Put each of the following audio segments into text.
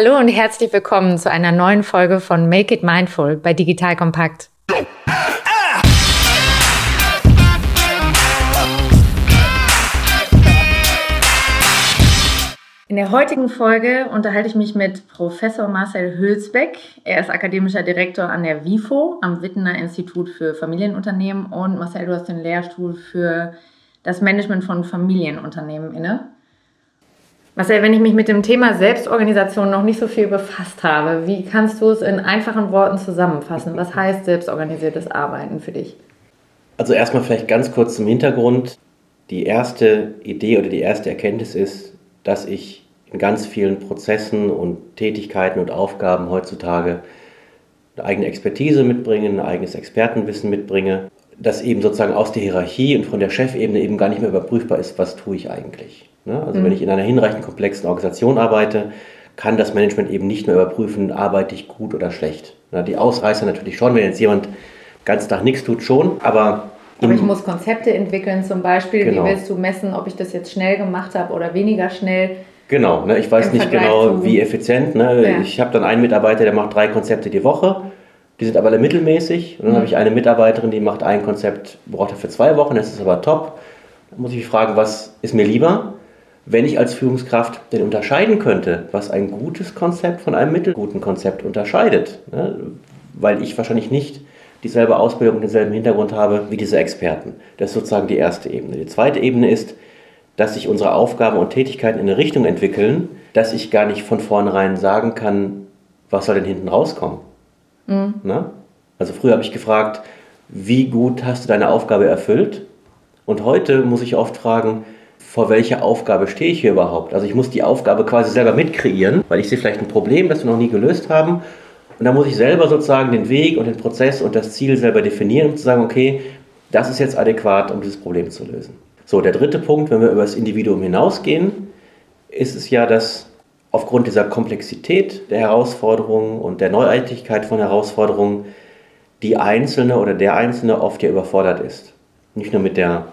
Hallo und herzlich willkommen zu einer neuen Folge von Make It Mindful bei Digital Kompakt. In der heutigen Folge unterhalte ich mich mit Professor Marcel Hülsbeck. Er ist akademischer Direktor an der WIFO am Wittener Institut für Familienunternehmen und Marcel, du hast den Lehrstuhl für das Management von Familienunternehmen inne. Marcel, wenn ich mich mit dem Thema Selbstorganisation noch nicht so viel befasst habe, wie kannst du es in einfachen Worten zusammenfassen? Was heißt selbstorganisiertes Arbeiten für dich? Also erstmal vielleicht ganz kurz zum Hintergrund. Die erste Idee oder die erste Erkenntnis ist, dass ich in ganz vielen Prozessen und Tätigkeiten und Aufgaben heutzutage eine eigene Expertise mitbringe, ein eigenes Expertenwissen mitbringe, das eben sozusagen aus der Hierarchie und von der Chefebene eben gar nicht mehr überprüfbar ist, was tue ich eigentlich. Ne? Also mhm. wenn ich in einer hinreichend komplexen Organisation arbeite, kann das Management eben nicht mehr überprüfen, arbeite ich gut oder schlecht. Die Ausreißer natürlich schon, wenn jetzt jemand ganz Tag nichts tut, schon, aber aber ich muss Konzepte entwickeln, zum Beispiel, genau. wie willst du messen, ob ich das jetzt schnell gemacht habe oder weniger schnell? Genau, ne, ich weiß nicht Vergleich genau, wie effizient. Ne? Ja. Ich habe dann einen Mitarbeiter, der macht drei Konzepte die Woche. Die sind aber alle mittelmäßig. Und dann mhm. habe ich eine Mitarbeiterin, die macht ein Konzept, braucht er für zwei Wochen, das ist aber top. Dann muss ich mich fragen, was ist mir lieber? Wenn ich als Führungskraft denn unterscheiden könnte, was ein gutes Konzept von einem mittelguten Konzept unterscheidet, ne? weil ich wahrscheinlich nicht dieselbe Ausbildung und denselben Hintergrund habe wie diese Experten. Das ist sozusagen die erste Ebene. Die zweite Ebene ist, dass sich unsere Aufgaben und Tätigkeiten in eine Richtung entwickeln, dass ich gar nicht von vornherein sagen kann, was soll denn hinten rauskommen. Mhm. Also früher habe ich gefragt, wie gut hast du deine Aufgabe erfüllt? Und heute muss ich oft fragen, vor welcher Aufgabe stehe ich hier überhaupt? Also ich muss die Aufgabe quasi selber mitkreieren, weil ich sehe vielleicht ein Problem, das wir noch nie gelöst haben und da muss ich selber sozusagen den Weg und den Prozess und das Ziel selber definieren, um zu sagen, okay, das ist jetzt adäquat, um dieses Problem zu lösen. So, der dritte Punkt, wenn wir über das Individuum hinausgehen, ist es ja, dass aufgrund dieser Komplexität der Herausforderungen und der Neuartigkeit von Herausforderungen die Einzelne oder der Einzelne oft ja überfordert ist. Nicht nur mit der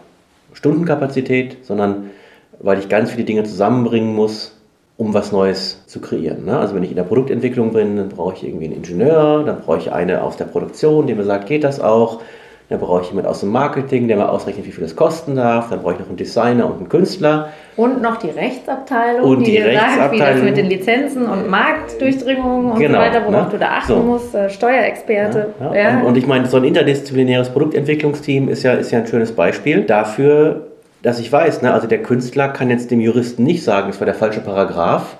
Stundenkapazität, sondern weil ich ganz viele Dinge zusammenbringen muss, um was Neues zu kreieren. Ne? Also wenn ich in der Produktentwicklung bin, dann brauche ich irgendwie einen Ingenieur, dann brauche ich eine aus der Produktion, die mir sagt, geht das auch? Dann brauche ich jemanden aus dem Marketing, der mir ausrechnet, wie viel das kosten darf. Dann brauche ich noch einen Designer und einen Künstler. Und noch die Rechtsabteilung, und die, die sagt, wie das mit den Lizenzen und Marktdurchdringungen und genau, so weiter, worauf ne? du da achten so. musst, äh, Steuerexperte. Ja, ja. Und, und, ich meine, so ein interdisziplinäres Produktentwicklungsteam ist ja, ist ja ein schönes Beispiel dafür, dass ich weiß, ne, also der Künstler kann jetzt dem Juristen nicht sagen, das war der falsche Paragraph.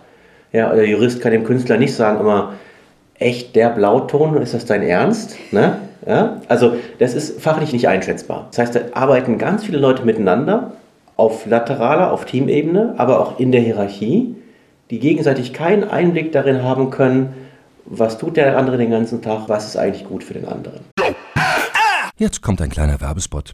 Ja, der Jurist kann dem Künstler nicht sagen immer, echt der Blauton, ist das dein Ernst? Ne? Ja? Also das ist fachlich nicht einschätzbar. Das heißt, da arbeiten ganz viele Leute miteinander auf lateraler, auf Teamebene, aber auch in der Hierarchie, die gegenseitig keinen Einblick darin haben können, was tut der andere den ganzen Tag, was ist eigentlich gut für den anderen. Jetzt kommt ein kleiner Werbespot.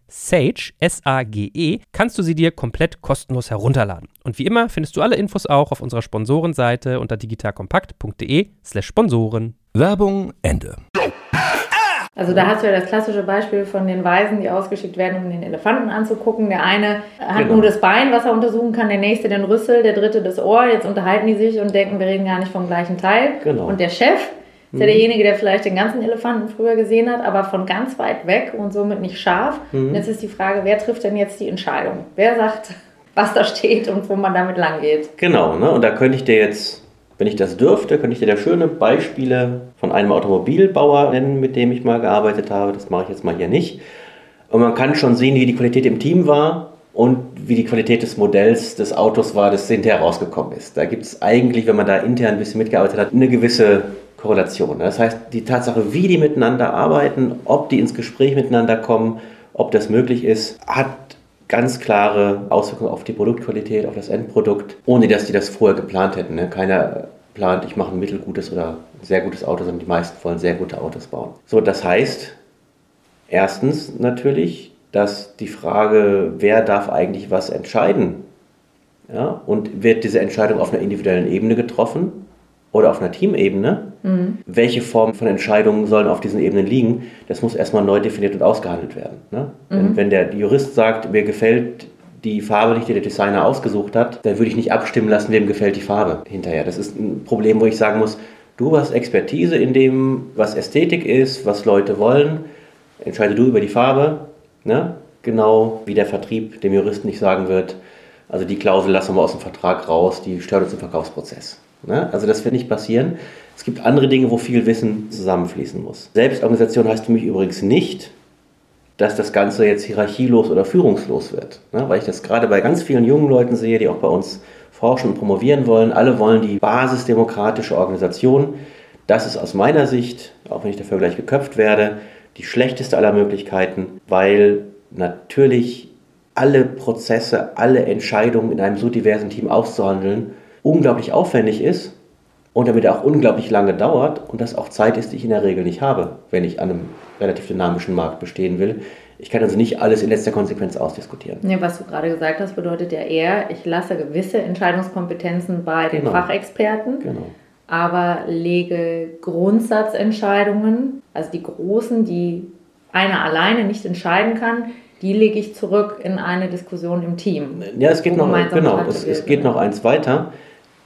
Sage, S-A-G-E, kannst du sie dir komplett kostenlos herunterladen. Und wie immer findest du alle Infos auch auf unserer Sponsorenseite unter digitalkompakt.de slash Sponsoren. Werbung Ende. Also da hast du ja das klassische Beispiel von den Weisen, die ausgeschickt werden, um den Elefanten anzugucken. Der eine hat genau. nur das Bein, was er untersuchen kann, der nächste den Rüssel, der dritte das Ohr. Jetzt unterhalten die sich und denken, wir reden gar nicht vom gleichen Teil. Genau. Und der Chef, ist ja mhm. derjenige, der vielleicht den ganzen Elefanten früher gesehen hat, aber von ganz weit weg und somit nicht scharf. Mhm. Und jetzt ist die Frage, wer trifft denn jetzt die Entscheidung? Wer sagt, was da steht und wo man damit lang geht? Genau, ne? und da könnte ich dir jetzt, wenn ich das dürfte, könnte ich dir da schöne Beispiele von einem Automobilbauer nennen, mit dem ich mal gearbeitet habe. Das mache ich jetzt mal hier nicht. Und man kann schon sehen, wie die Qualität im Team war und wie die Qualität des Modells des Autos war, das hinterher rausgekommen ist. Da gibt es eigentlich, wenn man da intern ein bisschen mitgearbeitet hat, eine gewisse Korrelation. Das heißt, die Tatsache, wie die miteinander arbeiten, ob die ins Gespräch miteinander kommen, ob das möglich ist, hat ganz klare Auswirkungen auf die Produktqualität, auf das Endprodukt, ohne dass die das vorher geplant hätten. Ne? Keiner plant, ich mache ein mittelgutes oder sehr gutes Auto, sondern die meisten wollen sehr gute Autos bauen. So, das heißt, erstens natürlich, dass die Frage, wer darf eigentlich was entscheiden, ja, und wird diese Entscheidung auf einer individuellen Ebene getroffen oder auf einer Teamebene. Mhm. Welche Formen von Entscheidungen sollen auf diesen Ebenen liegen? Das muss erstmal neu definiert und ausgehandelt werden. Ne? Mhm. Wenn, wenn der Jurist sagt, mir gefällt die Farbe nicht, die der Designer ausgesucht hat, dann würde ich nicht abstimmen lassen, wem gefällt die Farbe hinterher. Das ist ein Problem, wo ich sagen muss, du hast Expertise in dem, was Ästhetik ist, was Leute wollen. Entscheide du über die Farbe. Ne? Genau wie der Vertrieb dem Juristen nicht sagen wird, also die Klausel lassen wir aus dem Vertrag raus, die stört uns im Verkaufsprozess. Ne? Also das wird nicht passieren. Es gibt andere Dinge, wo viel Wissen zusammenfließen muss. Selbstorganisation heißt für mich übrigens nicht, dass das Ganze jetzt hierarchielos oder führungslos wird. Ne? Weil ich das gerade bei ganz vielen jungen Leuten sehe, die auch bei uns forschen und promovieren wollen. Alle wollen die basisdemokratische Organisation. Das ist aus meiner Sicht, auch wenn ich dafür gleich geköpft werde, die schlechteste aller Möglichkeiten, weil natürlich alle Prozesse, alle Entscheidungen in einem so diversen Team auszuhandeln unglaublich aufwendig ist und damit auch unglaublich lange dauert und das auch Zeit ist, die ich in der Regel nicht habe, wenn ich an einem relativ dynamischen Markt bestehen will. Ich kann also nicht alles in letzter Konsequenz ausdiskutieren. Ja, was du gerade gesagt hast, bedeutet ja eher, ich lasse gewisse Entscheidungskompetenzen bei den genau. Fachexperten, genau. aber lege Grundsatzentscheidungen, also die großen, die einer alleine nicht entscheiden kann, die lege ich zurück in eine Diskussion im Team. Ja, es geht noch, genau, es, es geht noch eins weiter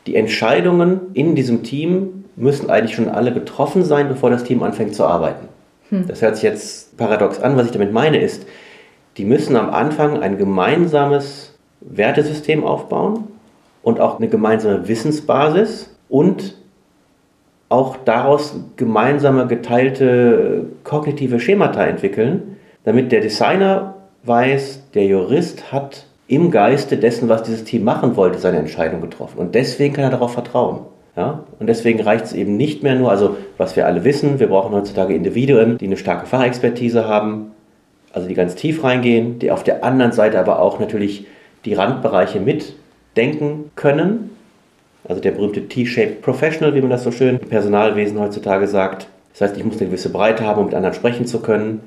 die Entscheidungen in diesem Team müssen eigentlich schon alle getroffen sein, bevor das Team anfängt zu arbeiten. Hm. Das hört sich jetzt paradox an. Was ich damit meine ist, die müssen am Anfang ein gemeinsames Wertesystem aufbauen und auch eine gemeinsame Wissensbasis und auch daraus gemeinsame geteilte kognitive Schemata entwickeln, damit der Designer weiß, der Jurist hat im Geiste dessen, was dieses Team machen wollte, seine Entscheidung getroffen. Und deswegen kann er darauf vertrauen. Ja? Und deswegen reicht es eben nicht mehr nur, also was wir alle wissen, wir brauchen heutzutage Individuen, die eine starke Fachexpertise haben, also die ganz tief reingehen, die auf der anderen Seite aber auch natürlich die Randbereiche mitdenken können. Also der berühmte T-Shaped Professional, wie man das so schön im Personalwesen heutzutage sagt. Das heißt, ich muss eine gewisse Breite haben, um mit anderen sprechen zu können.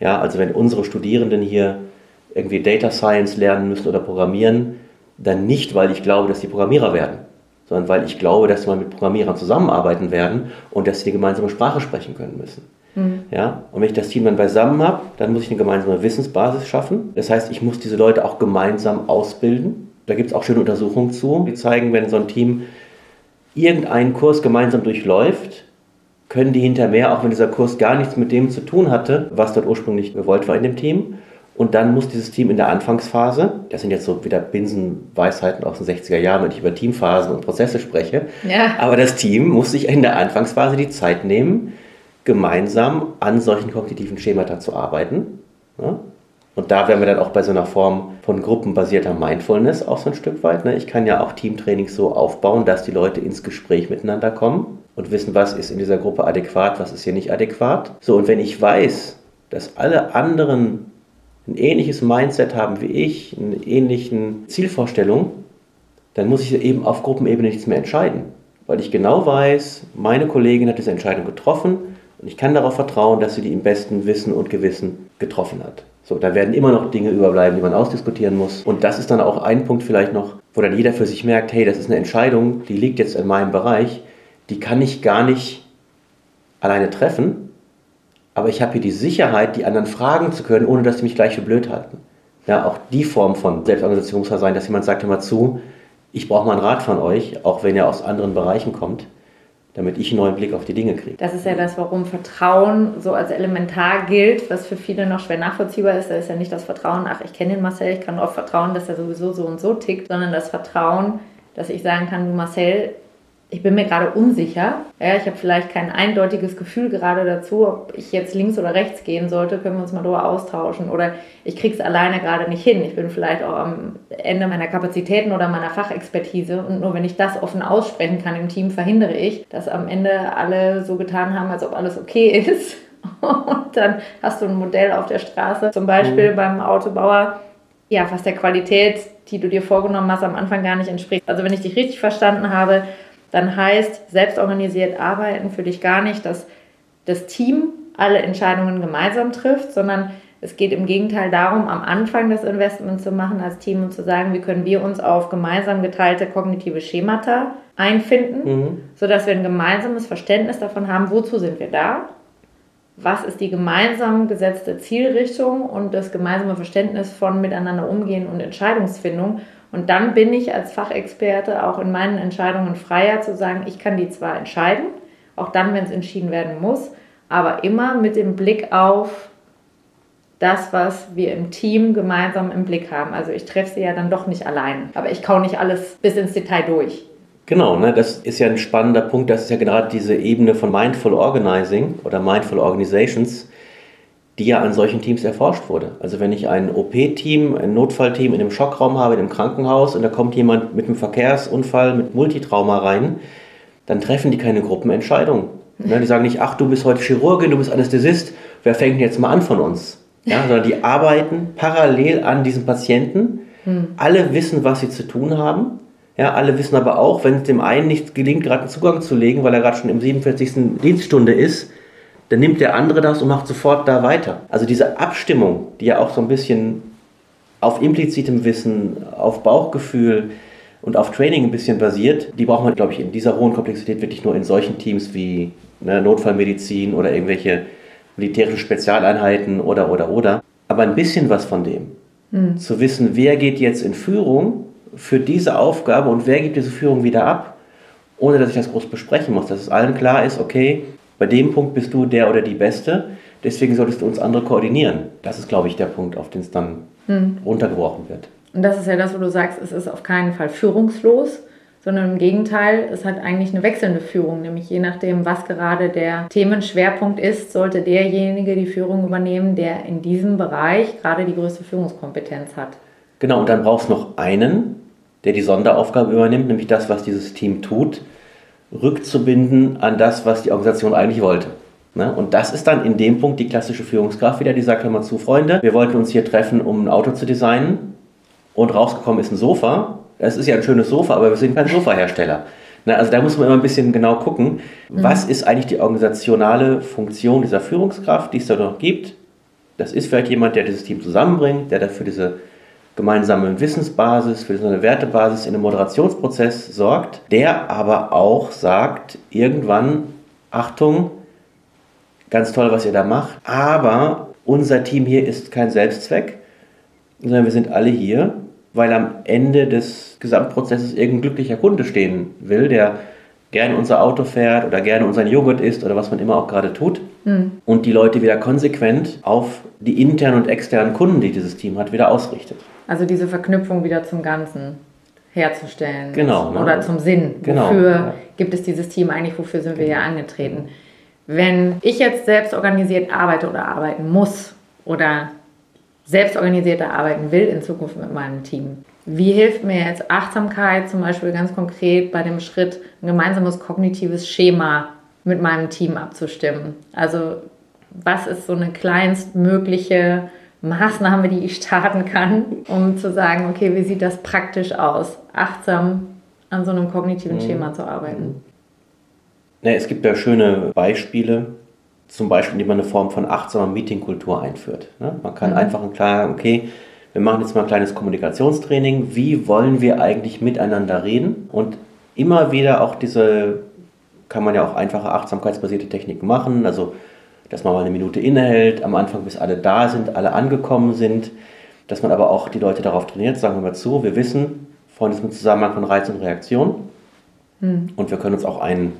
Ja, also wenn unsere Studierenden hier irgendwie Data Science lernen müssen oder programmieren, dann nicht, weil ich glaube, dass die Programmierer werden, sondern weil ich glaube, dass wir mit Programmierern zusammenarbeiten werden und dass sie die gemeinsame Sprache sprechen können müssen. Mhm. Ja? Und wenn ich das Team dann beisammen habe, dann muss ich eine gemeinsame Wissensbasis schaffen. Das heißt, ich muss diese Leute auch gemeinsam ausbilden. Da gibt es auch schöne Untersuchungen zu, die zeigen, wenn so ein Team irgendeinen Kurs gemeinsam durchläuft, können die hinterher, auch wenn dieser Kurs gar nichts mit dem zu tun hatte, was dort ursprünglich gewollt war in dem Team, und dann muss dieses Team in der Anfangsphase, das sind jetzt so wieder Binsenweisheiten aus den 60er Jahren, wenn ich über Teamphasen und Prozesse spreche, ja. aber das Team muss sich in der Anfangsphase die Zeit nehmen, gemeinsam an solchen kognitiven Schemata zu arbeiten. Ja? Und da wären wir dann auch bei so einer Form von gruppenbasierter Mindfulness auch so ein Stück weit. Ne? Ich kann ja auch Teamtrainings so aufbauen, dass die Leute ins Gespräch miteinander kommen und wissen, was ist in dieser Gruppe adäquat, was ist hier nicht adäquat. So, und wenn ich weiß, dass alle anderen ein ähnliches Mindset haben wie ich, eine ähnliche Zielvorstellung, dann muss ich eben auf Gruppenebene nichts mehr entscheiden. Weil ich genau weiß, meine Kollegin hat diese Entscheidung getroffen und ich kann darauf vertrauen, dass sie die im besten Wissen und Gewissen getroffen hat. So, da werden immer noch Dinge überbleiben, die man ausdiskutieren muss. Und das ist dann auch ein Punkt vielleicht noch, wo dann jeder für sich merkt, hey, das ist eine Entscheidung, die liegt jetzt in meinem Bereich, die kann ich gar nicht alleine treffen, aber ich habe hier die Sicherheit, die anderen fragen zu können, ohne dass sie mich gleich für blöd halten. Ja, auch die Form von Selbstorganisation muss ja sein, dass jemand sagt, hör mal zu, ich brauche mal einen Rat von euch, auch wenn er aus anderen Bereichen kommt. damit ich einen neuen Blick auf die Dinge kriege. Das ist ja das, warum Vertrauen so als elementar gilt, was für viele noch schwer nachvollziehbar ist. Da ist ja nicht das Vertrauen, ach, ich kenne den Marcel, ich kann darauf vertrauen, dass er sowieso so und so tickt, sondern das Vertrauen, dass ich sagen kann, du Marcel, ich bin mir gerade unsicher. Ja, ich habe vielleicht kein eindeutiges Gefühl gerade dazu, ob ich jetzt links oder rechts gehen sollte, können wir uns mal darüber austauschen. Oder ich kriege es alleine gerade nicht hin. Ich bin vielleicht auch am Ende meiner Kapazitäten oder meiner Fachexpertise. Und nur wenn ich das offen aussprechen kann im Team, verhindere ich, dass am Ende alle so getan haben, als ob alles okay ist. Und dann hast du ein Modell auf der Straße, zum Beispiel mhm. beim Autobauer, ja, was der Qualität, die du dir vorgenommen hast, am Anfang gar nicht entspricht. Also wenn ich dich richtig verstanden habe, dann heißt selbstorganisiert arbeiten für dich gar nicht, dass das Team alle Entscheidungen gemeinsam trifft, sondern es geht im Gegenteil darum, am Anfang das Investment zu machen als Team und zu sagen, wie können wir uns auf gemeinsam geteilte kognitive Schemata einfinden, mhm. sodass wir ein gemeinsames Verständnis davon haben, wozu sind wir da, was ist die gemeinsam gesetzte Zielrichtung und das gemeinsame Verständnis von miteinander umgehen und Entscheidungsfindung und dann bin ich als Fachexperte auch in meinen Entscheidungen freier zu sagen, ich kann die zwar entscheiden, auch dann, wenn es entschieden werden muss, aber immer mit dem Blick auf das, was wir im Team gemeinsam im Blick haben. Also ich treffe sie ja dann doch nicht allein, aber ich kau nicht alles bis ins Detail durch. Genau, ne, das ist ja ein spannender Punkt. Das ist ja gerade diese Ebene von Mindful Organizing oder Mindful Organizations, die ja an solchen Teams erforscht wurde. Also wenn ich ein OP-Team, ein Notfallteam in einem Schockraum habe, in einem Krankenhaus und da kommt jemand mit einem Verkehrsunfall, mit Multitrauma rein, dann treffen die keine Gruppenentscheidung. Ja, die sagen nicht, ach, du bist heute Chirurgin, du bist Anästhesist, wer fängt jetzt mal an von uns? Ja, sondern die arbeiten parallel an diesem Patienten. Hm. Alle wissen, was sie zu tun haben. Ja, alle wissen aber auch, wenn es dem einen nicht gelingt, gerade einen Zugang zu legen, weil er gerade schon im 47. Dienststunde ist, dann nimmt der andere das und macht sofort da weiter. Also diese Abstimmung, die ja auch so ein bisschen auf implizitem Wissen, auf Bauchgefühl und auf Training ein bisschen basiert, die braucht man, glaube ich, in dieser hohen Komplexität wirklich nur in solchen Teams wie ne, Notfallmedizin oder irgendwelche militärischen Spezialeinheiten oder, oder, oder. Aber ein bisschen was von dem. Mhm. Zu wissen, wer geht jetzt in Führung für diese Aufgabe und wer gibt diese Führung wieder ab, ohne dass ich das groß besprechen muss, dass es allen klar ist, okay, bei dem Punkt bist du der oder die Beste, deswegen solltest du uns andere koordinieren. Das ist, glaube ich, der Punkt, auf den es dann hm. runtergebrochen wird. Und das ist ja das, wo du sagst, es ist auf keinen Fall führungslos, sondern im Gegenteil, es hat eigentlich eine wechselnde Führung, nämlich je nachdem, was gerade der Themenschwerpunkt ist, sollte derjenige die Führung übernehmen, der in diesem Bereich gerade die größte Führungskompetenz hat. Genau, und dann brauchst du noch einen, der die Sonderaufgabe übernimmt, nämlich das, was dieses Team tut rückzubinden an das, was die Organisation eigentlich wollte. Ne? Und das ist dann in dem Punkt die klassische Führungskraft wieder, die sagt, hör mal zu, Freunde, wir wollten uns hier treffen, um ein Auto zu designen und rausgekommen ist ein Sofa. Es ist ja ein schönes Sofa, aber wir sind kein Sofahersteller. Ne? Also da muss man immer ein bisschen genau gucken, mhm. was ist eigentlich die organisationale Funktion dieser Führungskraft, die es da noch gibt. Das ist vielleicht jemand, der dieses Team zusammenbringt, der dafür diese gemeinsame Wissensbasis, für so eine Wertebasis in einem Moderationsprozess sorgt, der aber auch sagt, irgendwann, Achtung, ganz toll, was ihr da macht, aber unser Team hier ist kein Selbstzweck, sondern wir sind alle hier, weil am Ende des Gesamtprozesses irgendein glücklicher Kunde stehen will, der gerne unser Auto fährt oder gerne unseren Joghurt isst oder was man immer auch gerade tut. Mhm. Und die Leute wieder konsequent auf die internen und externen Kunden, die dieses Team hat, wieder ausrichtet. Also diese Verknüpfung wieder zum Ganzen herzustellen. Genau. Ne? Oder zum Sinn. Genau, wofür ja. gibt es dieses Team eigentlich? Wofür sind wir hier angetreten? Wenn ich jetzt selbst organisiert arbeite oder arbeiten muss oder selbst organisierter arbeiten will in Zukunft mit meinem Team, wie hilft mir jetzt Achtsamkeit zum Beispiel ganz konkret bei dem Schritt, ein gemeinsames kognitives Schema mit meinem Team abzustimmen? Also was ist so eine kleinstmögliche Maßnahme, die ich starten kann, um zu sagen, okay, wie sieht das praktisch aus, achtsam an so einem kognitiven mhm. Schema zu arbeiten? Ja, es gibt ja schöne Beispiele, zum Beispiel, indem man eine Form von achtsamer Meetingkultur einführt. Ne? Man kann mhm. einfach klar, okay, wir machen jetzt mal ein kleines Kommunikationstraining, wie wollen wir eigentlich miteinander reden und immer wieder auch diese, kann man ja auch einfache achtsamkeitsbasierte Techniken machen, also dass man mal eine Minute innehält, am Anfang bis alle da sind, alle angekommen sind, dass man aber auch die Leute darauf trainiert, sagen wir mal zu, wir wissen von diesem Zusammenhang von Reiz und Reaktion. Hm. und wir können uns auch einen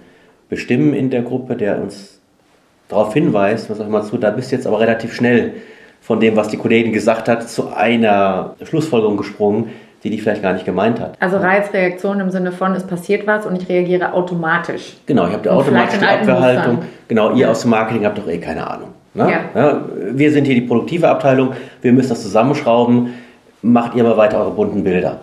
bestimmen in der Gruppe, der uns darauf hinweist, was auch immer zu, da bist du jetzt aber relativ schnell von dem, was die Kollegin gesagt hat, zu einer Schlussfolgerung gesprungen, die die vielleicht gar nicht gemeint hat. Also Reizreaktion im Sinne von, es passiert was und ich reagiere automatisch. Genau, ich habe die automatische Abwehrhaltung. Genau, ihr ja. aus dem Marketing habt doch eh keine Ahnung. Ne? Ja. Ja, wir sind hier die produktive Abteilung, wir müssen das zusammenschrauben, macht ihr mal weiter eure bunten Bilder.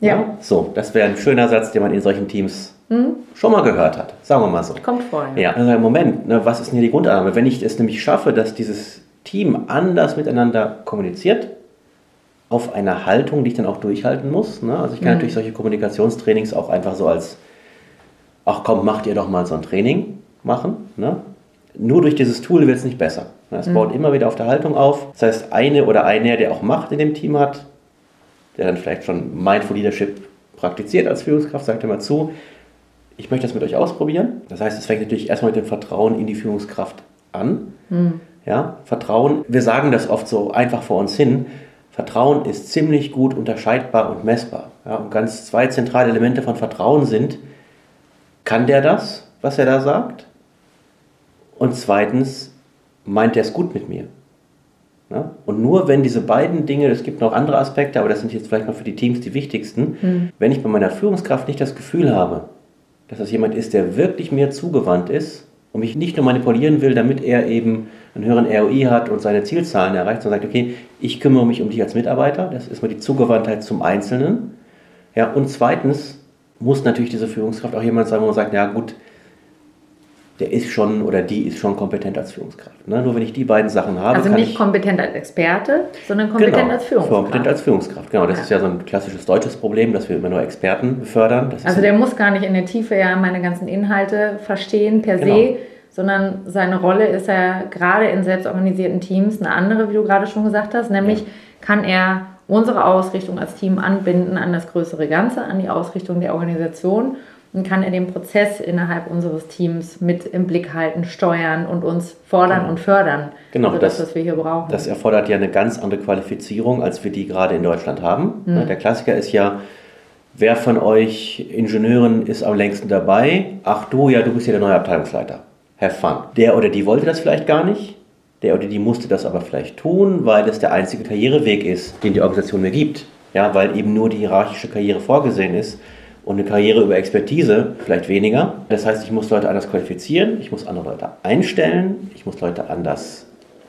Ja. So, das wäre ein schöner Satz, den man in solchen Teams hm? schon mal gehört hat, sagen wir mal so. Kommt vor. Ja, also Moment, ne, was ist denn hier die Grundannahme? Wenn ich es nämlich schaffe, dass dieses Team anders miteinander kommuniziert, auf einer Haltung, die ich dann auch durchhalten muss. Ne? Also ich kann mhm. natürlich solche Kommunikationstrainings auch einfach so als, ach komm, macht ihr doch mal so ein Training machen. Ne? Nur durch dieses Tool wird es nicht besser. Es mhm. baut immer wieder auf der Haltung auf. Das heißt, eine oder einer, der auch Macht in dem Team hat, der dann vielleicht schon Mindful Leadership praktiziert als Führungskraft, sagt immer zu, ich möchte das mit euch ausprobieren. Das heißt, es fängt natürlich erstmal mit dem Vertrauen in die Führungskraft an. Mhm. Ja, Vertrauen, wir sagen das oft so einfach vor uns hin. Vertrauen ist ziemlich gut unterscheidbar und messbar. Ja, und ganz zwei zentrale Elemente von Vertrauen sind, kann der das, was er da sagt? Und zweitens, meint er es gut mit mir? Ja, und nur wenn diese beiden Dinge, es gibt noch andere Aspekte, aber das sind jetzt vielleicht noch für die Teams die wichtigsten, mhm. wenn ich bei meiner Führungskraft nicht das Gefühl habe, dass das jemand ist, der wirklich mir zugewandt ist und mich nicht nur manipulieren will, damit er eben einen höheren ROI hat und seine Zielzahlen erreicht, sondern sagt, okay, ich kümmere mich um dich als Mitarbeiter, das ist mal die Zugewandtheit zum Einzelnen. Ja, und zweitens muss natürlich diese Führungskraft auch jemand sein, wo man sagt, ja gut, der ist schon oder die ist schon kompetent als Führungskraft. Ne? Nur wenn ich die beiden Sachen habe. Also nicht kompetent als Experte, sondern kompetent genau, als Führungskraft. Kompetent als Führungskraft, genau. Das ja. ist ja so ein klassisches deutsches Problem, dass wir immer nur Experten befördern. also der muss gar nicht in der Tiefe ja meine ganzen Inhalte verstehen per genau. se, sondern seine Rolle ist ja gerade in selbstorganisierten Teams eine andere, wie du gerade schon gesagt hast, nämlich ja. kann er unsere Ausrichtung als Team anbinden an das größere Ganze, an die Ausrichtung der Organisation und kann er den Prozess innerhalb unseres Teams mit im Blick halten, steuern und uns fordern genau. und fördern. Genau, also das, das, was wir hier brauchen. Das erfordert ja eine ganz andere Qualifizierung, als wir die gerade in Deutschland haben. Mhm. Der Klassiker ist ja, wer von euch Ingenieuren ist am längsten dabei? Ach du, ja, du bist ja der neue Abteilungsleiter have fun. Der oder die wollte das vielleicht gar nicht. Der oder die musste das aber vielleicht tun, weil es der einzige Karriereweg ist, den die Organisation mir gibt. Ja, weil eben nur die hierarchische Karriere vorgesehen ist und eine Karriere über Expertise vielleicht weniger. Das heißt, ich muss Leute anders qualifizieren, ich muss andere Leute einstellen, ich muss Leute anders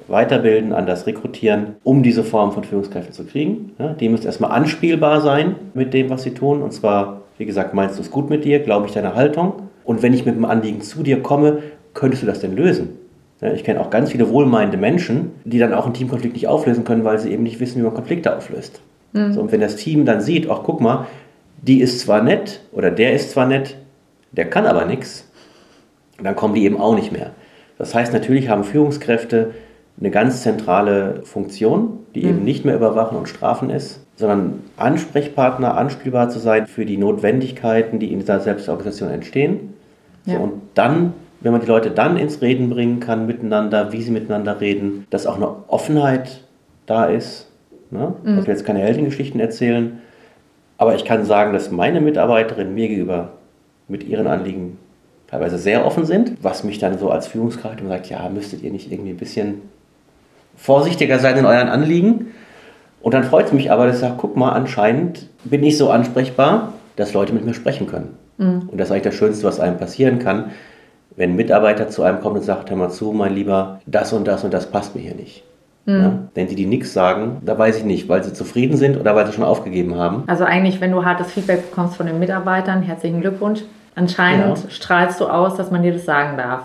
weiterbilden, anders rekrutieren, um diese Form von Führungskräften zu kriegen. Ja, die müssen erstmal anspielbar sein mit dem, was sie tun. Und zwar, wie gesagt, meinst du es gut mit dir, glaube ich deine Haltung. Und wenn ich mit einem Anliegen zu dir komme, könntest du das denn lösen? Ich kenne auch ganz viele wohlmeinende Menschen, die dann auch einen Teamkonflikt nicht auflösen können, weil sie eben nicht wissen, wie man Konflikte auflöst. Mhm. So, und wenn das Team dann sieht, ach guck mal, die ist zwar nett oder der ist zwar nett, der kann aber nichts, dann kommen die eben auch nicht mehr. Das heißt, natürlich haben Führungskräfte eine ganz zentrale Funktion, die mhm. eben nicht mehr überwachen und strafen ist, sondern Ansprechpartner, anspielbar zu sein für die Notwendigkeiten, die in dieser Selbstorganisation entstehen ja. So, und dann, wenn man die Leute dann ins Reden bringen kann miteinander, wie sie miteinander reden, dass auch eine Offenheit da ist. Ne? Mhm. Ich will jetzt keine Heldengeschichten erzählen, aber ich kann sagen, dass meine Mitarbeiterinnen mir gegenüber mit ihren Anliegen teilweise sehr offen sind, was mich dann so als Führungskraft immer sagt, ja, müsstet ihr nicht irgendwie ein bisschen vorsichtiger sein in euren Anliegen? Und dann freut es mich aber, dass ich sage, guck mal, anscheinend bin ich so ansprechbar, dass Leute mit mir sprechen können. Mhm. Und das ist eigentlich das Schönste, was einem passieren kann, wenn ein Mitarbeiter zu einem kommt und sagt, hör mal zu, mein Lieber, das und das und das passt mir hier nicht. Mhm. Ja? Wenn sie die nichts sagen, da weiß ich nicht, weil sie zufrieden sind oder weil sie schon aufgegeben haben. Also eigentlich, wenn du hartes Feedback bekommst von den Mitarbeitern, herzlichen Glückwunsch. Anscheinend ja. strahlst du aus, dass man dir das sagen darf.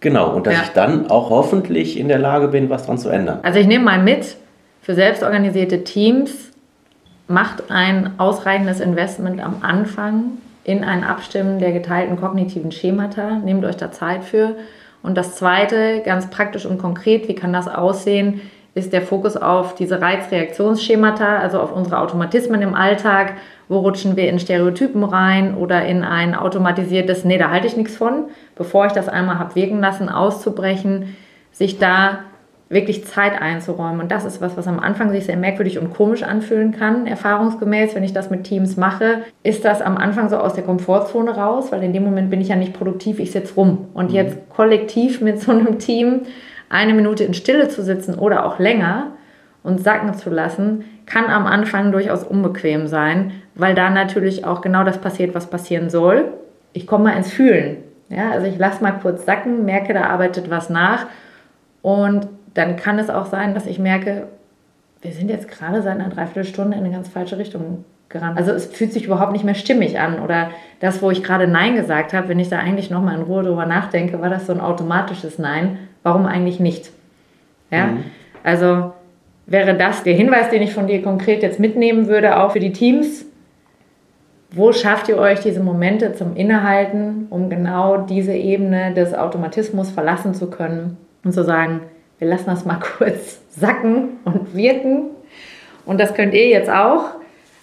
Genau, und dass ja. ich dann auch hoffentlich in der Lage bin, was dran zu ändern. Also ich nehme mal mit, für selbstorganisierte Teams macht ein ausreichendes Investment am Anfang in ein Abstimmen der geteilten kognitiven Schemata. Nehmt euch da Zeit für. Und das Zweite, ganz praktisch und konkret, wie kann das aussehen, ist der Fokus auf diese Reizreaktionsschemata, also auf unsere Automatismen im Alltag. Wo rutschen wir in Stereotypen rein oder in ein automatisiertes, nee, da halte ich nichts von, bevor ich das einmal habe wirken lassen, auszubrechen, sich da wirklich Zeit einzuräumen. Und das ist was, was am Anfang sich sehr merkwürdig und komisch anfühlen kann. Erfahrungsgemäß, wenn ich das mit Teams mache, ist das am Anfang so aus der Komfortzone raus, weil in dem Moment bin ich ja nicht produktiv, ich sitze rum. Und mhm. jetzt kollektiv mit so einem Team eine Minute in Stille zu sitzen oder auch länger und sacken zu lassen, kann am Anfang durchaus unbequem sein, weil da natürlich auch genau das passiert, was passieren soll. Ich komme mal ins Fühlen. Ja, also ich lasse mal kurz sacken, merke, da arbeitet was nach und dann kann es auch sein, dass ich merke, wir sind jetzt gerade seit einer Dreiviertelstunde in eine ganz falsche Richtung gerannt. Also es fühlt sich überhaupt nicht mehr stimmig an. Oder das, wo ich gerade Nein gesagt habe, wenn ich da eigentlich nochmal in Ruhe drüber nachdenke, war das so ein automatisches Nein. Warum eigentlich nicht? Ja, mhm. also wäre das der Hinweis, den ich von dir konkret jetzt mitnehmen würde, auch für die Teams. Wo schafft ihr euch diese Momente zum Innehalten, um genau diese Ebene des Automatismus verlassen zu können und zu sagen, wir lassen das mal kurz sacken und wirken. Und das könnt ihr jetzt auch.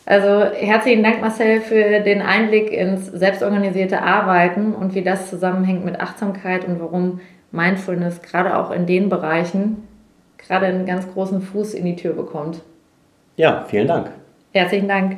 Also herzlichen Dank, Marcel, für den Einblick ins selbstorganisierte Arbeiten und wie das zusammenhängt mit Achtsamkeit und warum Mindfulness gerade auch in den Bereichen gerade einen ganz großen Fuß in die Tür bekommt. Ja, vielen Dank. Herzlichen Dank.